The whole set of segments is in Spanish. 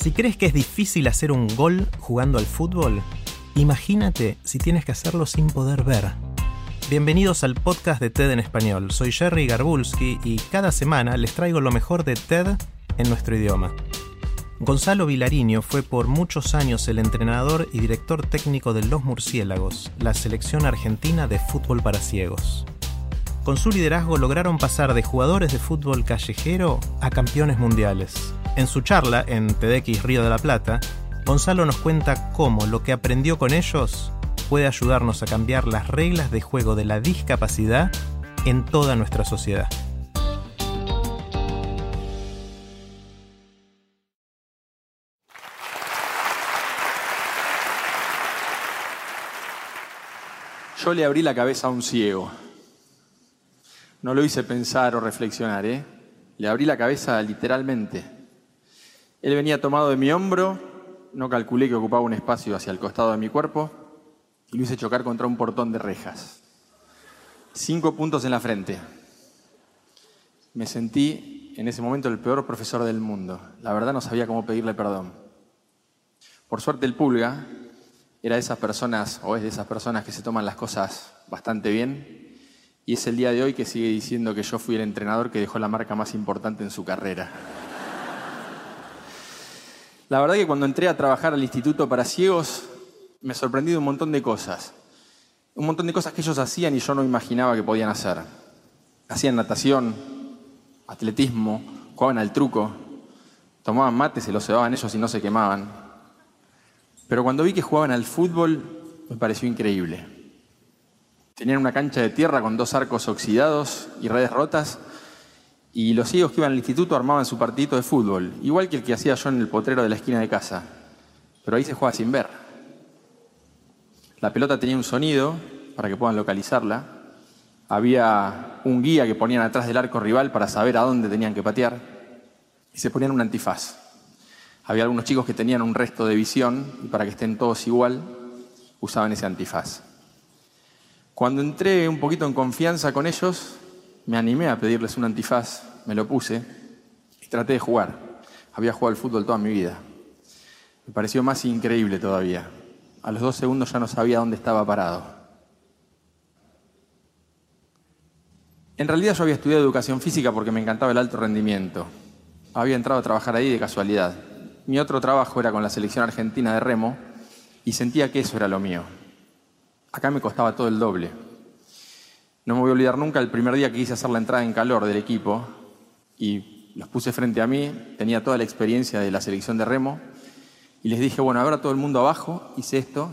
Si crees que es difícil hacer un gol jugando al fútbol, imagínate si tienes que hacerlo sin poder ver. Bienvenidos al podcast de TED en español. Soy Jerry Garbulski y cada semana les traigo lo mejor de TED en nuestro idioma. Gonzalo Vilariño fue por muchos años el entrenador y director técnico de Los Murciélagos, la selección argentina de fútbol para ciegos. Con su liderazgo lograron pasar de jugadores de fútbol callejero a campeones mundiales. En su charla en TEDx Río de la Plata, Gonzalo nos cuenta cómo lo que aprendió con ellos puede ayudarnos a cambiar las reglas de juego de la discapacidad en toda nuestra sociedad. Yo le abrí la cabeza a un ciego. No lo hice pensar o reflexionar, ¿eh? Le abrí la cabeza literalmente. Él venía tomado de mi hombro, no calculé que ocupaba un espacio hacia el costado de mi cuerpo y lo hice chocar contra un portón de rejas. Cinco puntos en la frente. Me sentí en ese momento el peor profesor del mundo. La verdad no sabía cómo pedirle perdón. Por suerte el pulga era de esas personas, o es de esas personas que se toman las cosas bastante bien, y es el día de hoy que sigue diciendo que yo fui el entrenador que dejó la marca más importante en su carrera. La verdad que cuando entré a trabajar al Instituto para Ciegos, me sorprendí de un montón de cosas. Un montón de cosas que ellos hacían y yo no imaginaba que podían hacer. Hacían natación, atletismo, jugaban al truco, tomaban mate, se lo cebaban ellos y no se quemaban. Pero cuando vi que jugaban al fútbol, me pareció increíble. Tenían una cancha de tierra con dos arcos oxidados y redes rotas, y los ciegos que iban al instituto armaban su partidito de fútbol, igual que el que hacía yo en el potrero de la esquina de casa. Pero ahí se juega sin ver. La pelota tenía un sonido para que puedan localizarla. Había un guía que ponían atrás del arco rival para saber a dónde tenían que patear. Y se ponían un antifaz. Había algunos chicos que tenían un resto de visión y para que estén todos igual, usaban ese antifaz. Cuando entré un poquito en confianza con ellos, me animé a pedirles un antifaz, me lo puse y traté de jugar. Había jugado al fútbol toda mi vida. Me pareció más increíble todavía. A los dos segundos ya no sabía dónde estaba parado. En realidad yo había estudiado educación física porque me encantaba el alto rendimiento. Había entrado a trabajar ahí de casualidad. Mi otro trabajo era con la selección argentina de remo y sentía que eso era lo mío. Acá me costaba todo el doble. No me voy a olvidar nunca el primer día que quise hacer la entrada en calor del equipo y los puse frente a mí, tenía toda la experiencia de la selección de remo y les dije, bueno, ahora todo el mundo abajo, hice esto.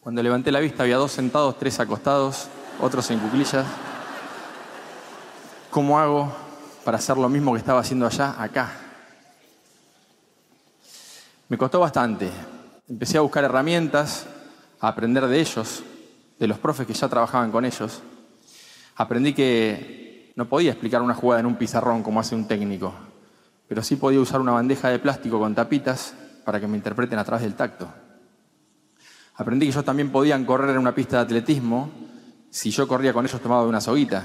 Cuando levanté la vista había dos sentados, tres acostados, otros en cuclillas. ¿Cómo hago para hacer lo mismo que estaba haciendo allá, acá? Me costó bastante. Empecé a buscar herramientas, a aprender de ellos, de los profes que ya trabajaban con ellos. Aprendí que no podía explicar una jugada en un pizarrón como hace un técnico, pero sí podía usar una bandeja de plástico con tapitas para que me interpreten a través del tacto. Aprendí que ellos también podían correr en una pista de atletismo si yo corría con ellos tomado de una soguita.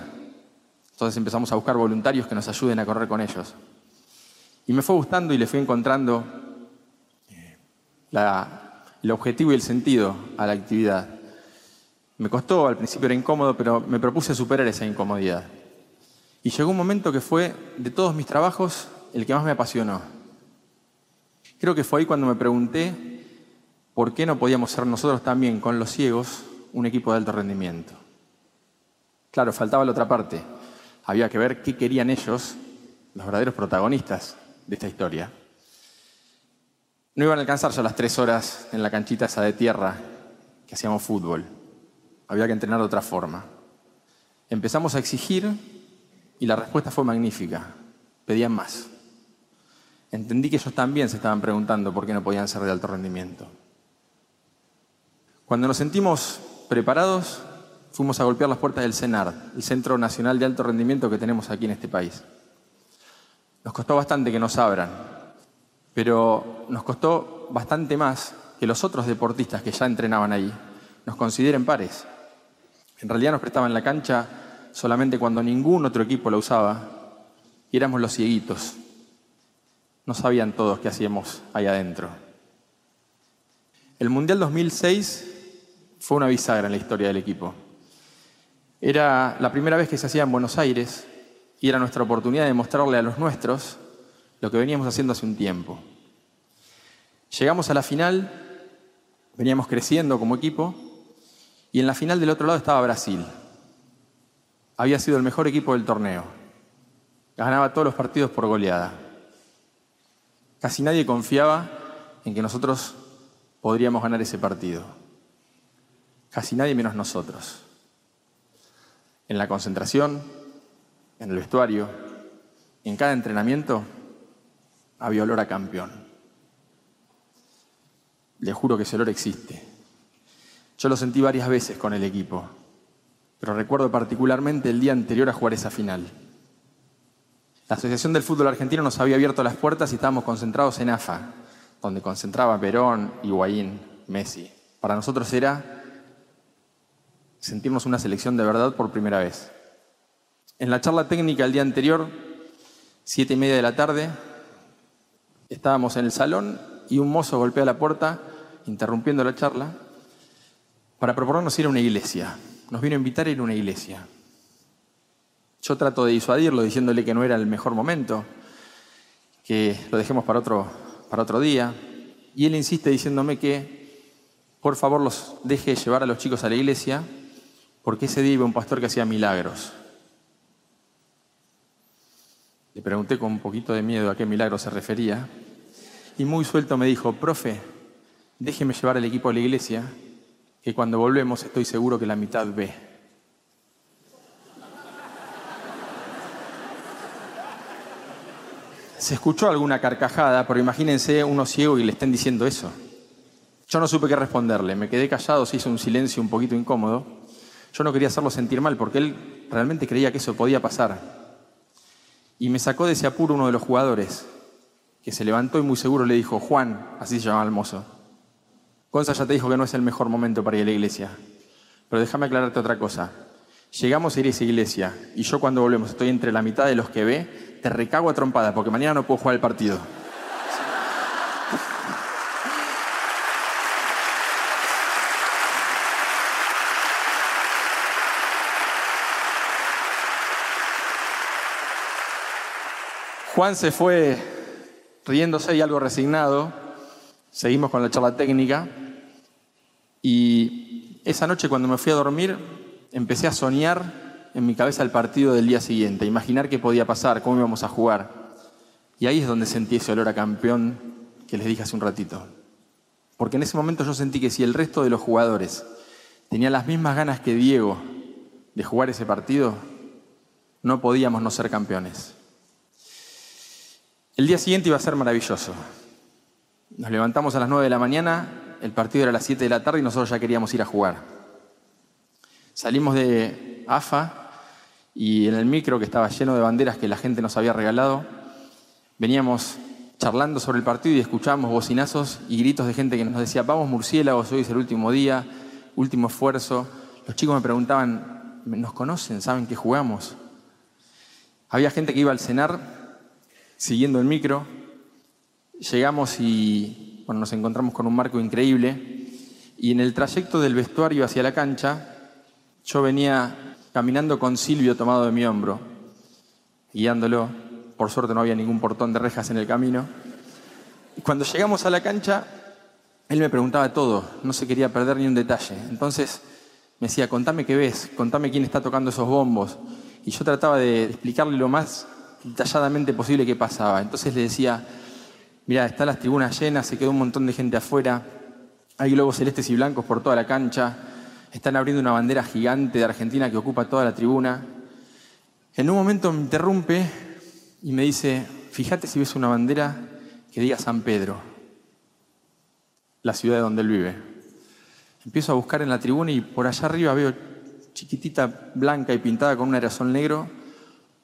Entonces empezamos a buscar voluntarios que nos ayuden a correr con ellos. Y me fue gustando y le fui encontrando eh, el objetivo y el sentido a la actividad. Me costó, al principio era incómodo, pero me propuse superar esa incomodidad. Y llegó un momento que fue, de todos mis trabajos, el que más me apasionó. Creo que fue ahí cuando me pregunté por qué no podíamos ser nosotros también, con los ciegos, un equipo de alto rendimiento. Claro, faltaba la otra parte. Había que ver qué querían ellos, los verdaderos protagonistas de esta historia. No iban a alcanzar ya las tres horas en la canchita esa de tierra que hacíamos fútbol. Había que entrenar de otra forma. Empezamos a exigir Y la respuesta fue magnífica. Pedían más. Entendí que ellos también se estaban preguntando por qué no podían ser de alto rendimiento. Cuando nos sentimos preparados, fuimos a golpear las puertas del CENAR, el Centro Nacional de Alto Rendimiento que tenemos aquí en este país. Nos costó bastante que nos abran, pero nos costó bastante más que los otros deportistas que ya entrenaban ahí nos consideren pares. En realidad nos prestaban la cancha solamente cuando ningún otro equipo la usaba y éramos los cieguitos. No sabían todos qué hacíamos ahí adentro. El Mundial 2006 fue una bisagra en la historia del equipo. Era la primera vez que se hacía en Buenos Aires y era nuestra oportunidad de mostrarle a los nuestros lo que veníamos haciendo hace un tiempo. Llegamos a la final, veníamos creciendo como equipo y en la final del otro lado estaba Brasil. Había sido el mejor equipo del torneo. Ganaba todos los partidos por goleada. Casi nadie confiaba en que nosotros podríamos ganar ese partido. Casi nadie menos nosotros. En la concentración, en el vestuario, en cada entrenamiento, había olor a campeón. Le juro que ese olor existe. Yo lo sentí varias veces con el equipo, pero recuerdo particularmente el día anterior a jugar esa final. La Asociación del Fútbol Argentino nos había abierto las puertas y estábamos concentrados en AFA, donde concentraba Perón, Higuaín, Messi. Para nosotros era sentirnos una selección de verdad por primera vez. En la charla técnica el día anterior, siete y media de la tarde, estábamos en el salón y un mozo golpea la puerta, interrumpiendo la charla, para proponernos ir a una iglesia. Nos vino a invitar a ir a una iglesia. Yo trato de disuadirlo diciéndole que no era el mejor momento, que lo dejemos para otro, para otro día. Y él insiste diciéndome que por favor los deje llevar a los chicos a la iglesia porque ese día iba un pastor que hacía milagros. Le pregunté con un poquito de miedo a qué milagro se refería y muy suelto me dijo, profe, déjeme llevar al equipo a la iglesia, que cuando volvemos estoy seguro que la mitad ve. Se escuchó alguna carcajada, pero imagínense uno ciego y le estén diciendo eso. Yo no supe qué responderle, me quedé callado, se hizo un silencio un poquito incómodo. Yo no quería hacerlo sentir mal porque él realmente creía que eso podía pasar. Y me sacó de ese apuro uno de los jugadores, que se levantó y muy seguro le dijo, Juan, así se llamaba el mozo, Gonza ya te dijo que no es el mejor momento para ir a la iglesia. Pero déjame aclararte otra cosa. Llegamos a ir a esa iglesia y yo cuando volvemos estoy entre la mitad de los que ve, te recago a trompada porque mañana no puedo jugar el partido. Juan se fue riéndose y algo resignado. Seguimos con la charla técnica. Y esa noche cuando me fui a dormir, empecé a soñar en mi cabeza el partido del día siguiente, imaginar qué podía pasar, cómo íbamos a jugar. Y ahí es donde sentí ese olor a campeón que les dije hace un ratito. Porque en ese momento yo sentí que si el resto de los jugadores tenían las mismas ganas que Diego de jugar ese partido, no podíamos no ser campeones. El día siguiente iba a ser maravilloso. Nos levantamos a las 9 de la mañana, el partido era a las 7 de la tarde y nosotros ya queríamos ir a jugar. Salimos de AFA y en el micro que estaba lleno de banderas que la gente nos había regalado, veníamos charlando sobre el partido y escuchábamos bocinazos y gritos de gente que nos decía, vamos murciélagos, hoy es el último día, último esfuerzo. Los chicos me preguntaban, ¿nos conocen? ¿Saben que jugamos? Había gente que iba al cenar siguiendo el micro, llegamos y nos encontramos con un marco increíble y en el trayecto del vestuario hacia la cancha yo venía caminando con Silvio tomado de mi hombro, guiándolo. Por suerte no había ningún portón de rejas en el camino. Y cuando llegamos a la cancha, él me preguntaba todo, no se quería perder ni un detalle. Entonces me decía, contame qué ves, contame quién está tocando esos bombos. Y yo trataba de explicarle lo más detalladamente posible qué pasaba. Entonces le decía, mira, están las tribunas llenas, se quedó un montón de gente afuera, hay globos celestes y blancos por toda la cancha, están abriendo una bandera gigante de Argentina que ocupa toda la tribuna. En un momento me interrumpe y me dice, fíjate si ves una bandera que diga San Pedro, la ciudad de donde él vive. Empiezo a buscar en la tribuna y por allá arriba veo chiquitita, blanca y pintada con un aerosol negro,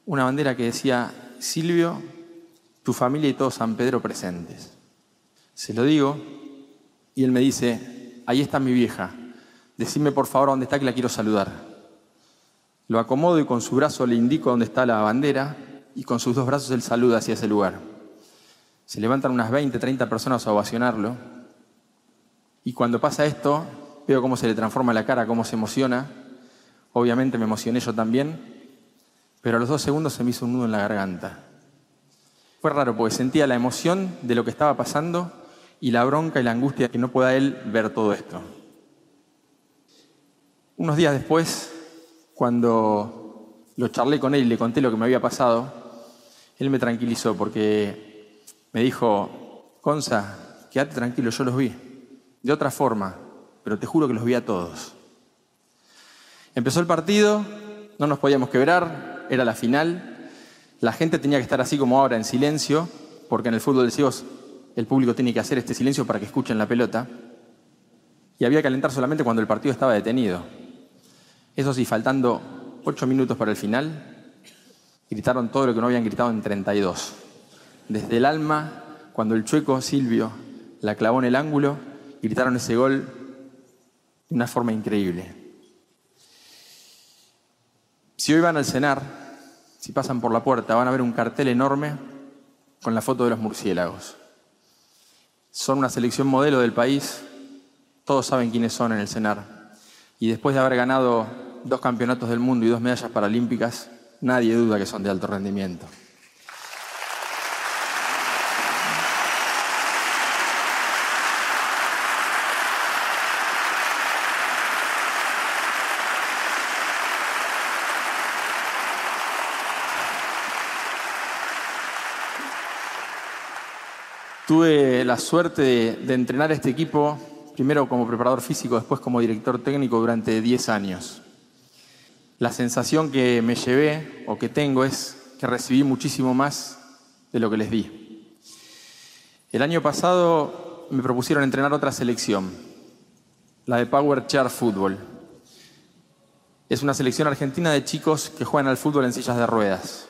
una bandera que decía, Silvio, tu familia y todo San Pedro presentes. Se lo digo y él me dice, ahí está mi vieja, decime por favor dónde está que la quiero saludar. Lo acomodo y con su brazo le indico dónde está la bandera y con sus dos brazos él saluda hacia ese lugar. Se levantan unas 20, 30 personas a ovacionarlo y cuando pasa esto veo cómo se le transforma la cara, cómo se emociona. Obviamente me emocioné yo también, pero a los dos segundos se me hizo un nudo en la garganta. Fue raro porque sentía la emoción de lo que estaba pasando y la bronca y la angustia de que no pueda él ver todo esto. Unos días después, cuando lo charlé con él y le conté lo que me había pasado, él me tranquilizó porque me dijo, Conza, quédate tranquilo, yo los vi. De otra forma, pero te juro que los vi a todos. Empezó el partido, no nos podíamos quebrar, era la final. La gente tenía que estar así como ahora, en silencio, porque en el fútbol de ciegos el público tiene que hacer este silencio para que escuchen la pelota. Y había que alentar solamente cuando el partido estaba detenido. Eso sí, faltando ocho minutos para el final, gritaron todo lo que no habían gritado en 32. Desde el alma, cuando el chueco Silvio la clavó en el ángulo, gritaron ese gol de una forma increíble. Si hoy van al cenar, si pasan por la puerta, van a ver un cartel enorme con la foto de los murciélagos. Son una selección modelo del país, todos saben quiénes son en el cenar. Y después de haber ganado dos campeonatos del mundo y dos medallas paralímpicas, nadie duda que son de alto rendimiento. Tuve la suerte de, de, entrenar este equipo, primero como preparador físico, después como director técnico durante 10 años. La sensación que me llevé o que tengo es que recibí muchísimo más de lo que les di. El año pasado me propusieron entrenar otra selección, la de Power Chair Football. Es una selección argentina de chicos que juegan al fútbol en sillas de ruedas.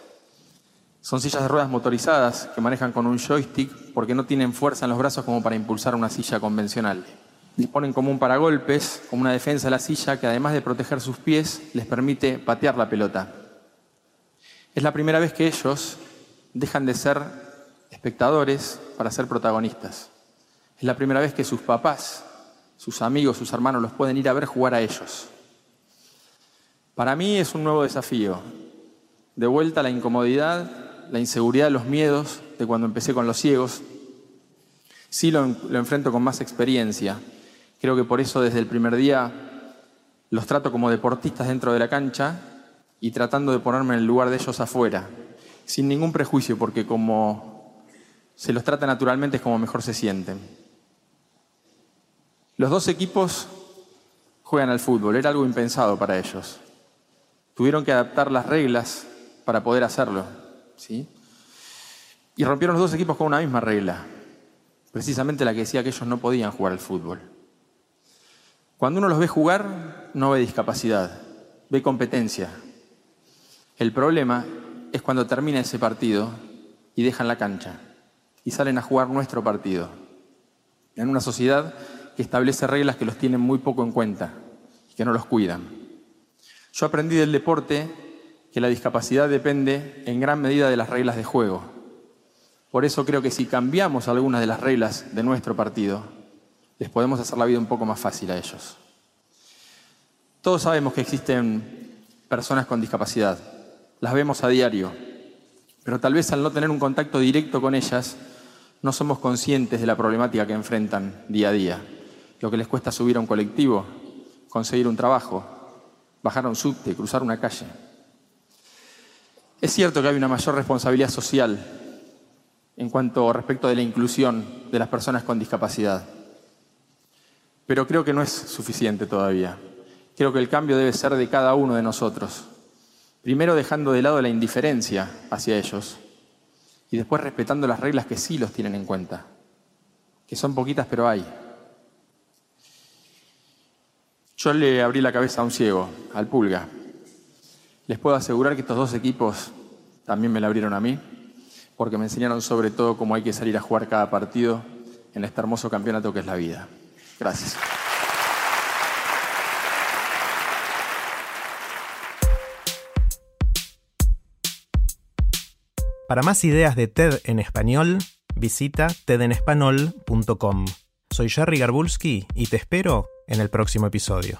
Son sillas de ruedas motorizadas que manejan con un joystick porque no tienen fuerza en los brazos como para impulsar una silla convencional. Disponen como un paragolpes, como una defensa de la silla que además de proteger sus pies les permite patear la pelota. Es la primera vez que ellos dejan de ser espectadores para ser protagonistas. Es la primera vez que sus papás, sus amigos, sus hermanos los pueden ir a ver jugar a ellos. Para mí es un nuevo desafío. De vuelta a la incomodidad la inseguridad, los miedos de cuando empecé con los ciegos. Sí lo, enfrento con más experiencia. Creo que por eso desde el primer día los trato como deportistas dentro de la cancha y tratando de ponerme en el lugar de ellos afuera, sin ningún prejuicio, porque como se los trata naturalmente es como mejor se sienten. Los dos equipos juegan al fútbol, era algo impensado para ellos. Tuvieron que adaptar las reglas para poder hacerlo. Y rompieron los dos equipos con una misma regla, precisamente la que decía que ellos no podían jugar al fútbol. Cuando uno los ve jugar, no ve discapacidad, ve competencia. El problema es cuando termina ese partido y dejan la cancha y salen a jugar nuestro partido. En una sociedad que establece reglas que los tienen muy poco en cuenta y que no los cuidan. Yo aprendí del deporte que la discapacidad depende en gran medida de las reglas de juego. Por eso creo que si cambiamos algunas de las reglas de nuestro partido, les podemos hacer la vida un poco más fácil a ellos. Todos sabemos que existen personas con discapacidad, las vemos a diario, pero tal vez al no tener un contacto directo con ellas, no somos conscientes de la problemática que enfrentan día a día, lo que les cuesta subir a un colectivo, conseguir un trabajo, bajar a un subte, cruzar una calle. Es cierto que hay una mayor responsabilidad social en cuanto respecto de la inclusión de las personas con discapacidad, pero creo que no es suficiente todavía. Creo que el cambio debe ser de cada uno de nosotros. Primero dejando de lado la indiferencia hacia ellos y después respetando las reglas que sí los tienen en cuenta, que son poquitas pero hay. Yo le abrí la cabeza a un ciego, al pulga. Les puedo asegurar que estos dos equipos también me la abrieron a mí, porque me enseñaron sobre todo cómo hay que salir a jugar cada partido en este hermoso campeonato que es la vida. Gracias. Para más ideas de TED en español, visita tedenespanol.com. Soy Jerry Garbulski y te espero en el próximo episodio.